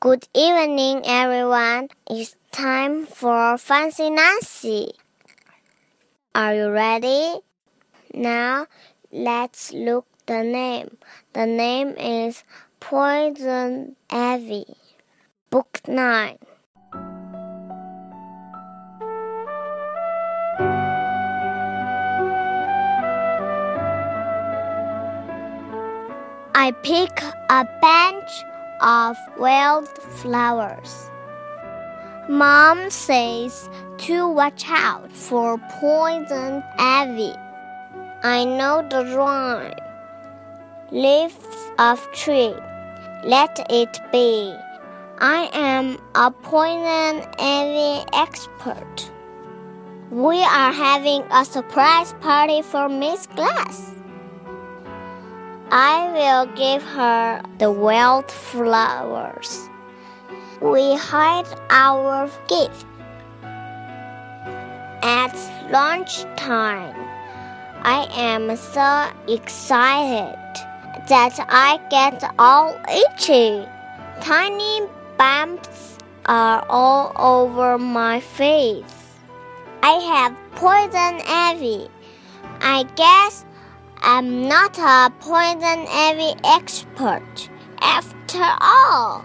Good evening, everyone. It's time for Fancy Nancy. Are you ready? Now, let's look the name. The name is Poison Ivy. Book 9. I pick a bunch of wild flowers. Mom says to watch out for poison ivy. I know the rhyme. Leaves of tree, let it be. I am a poison ivy expert. We are having a surprise party for Miss Glass. I will give her the wild flowers. We hide our gift. At lunchtime, I am so excited that I get all itchy. Tiny bumps are all over my face. I have poison ivy. I guess I'm not a poison ivy expert after all.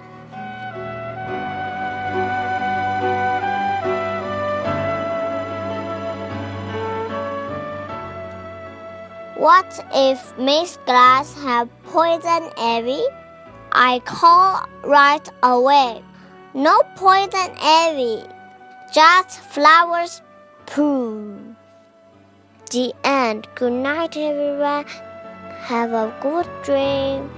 What if Miss Glass had poison ivy? I call right away. No poison ivy, just flowers. Pooh. The end. Good night, everyone. Have a good dream.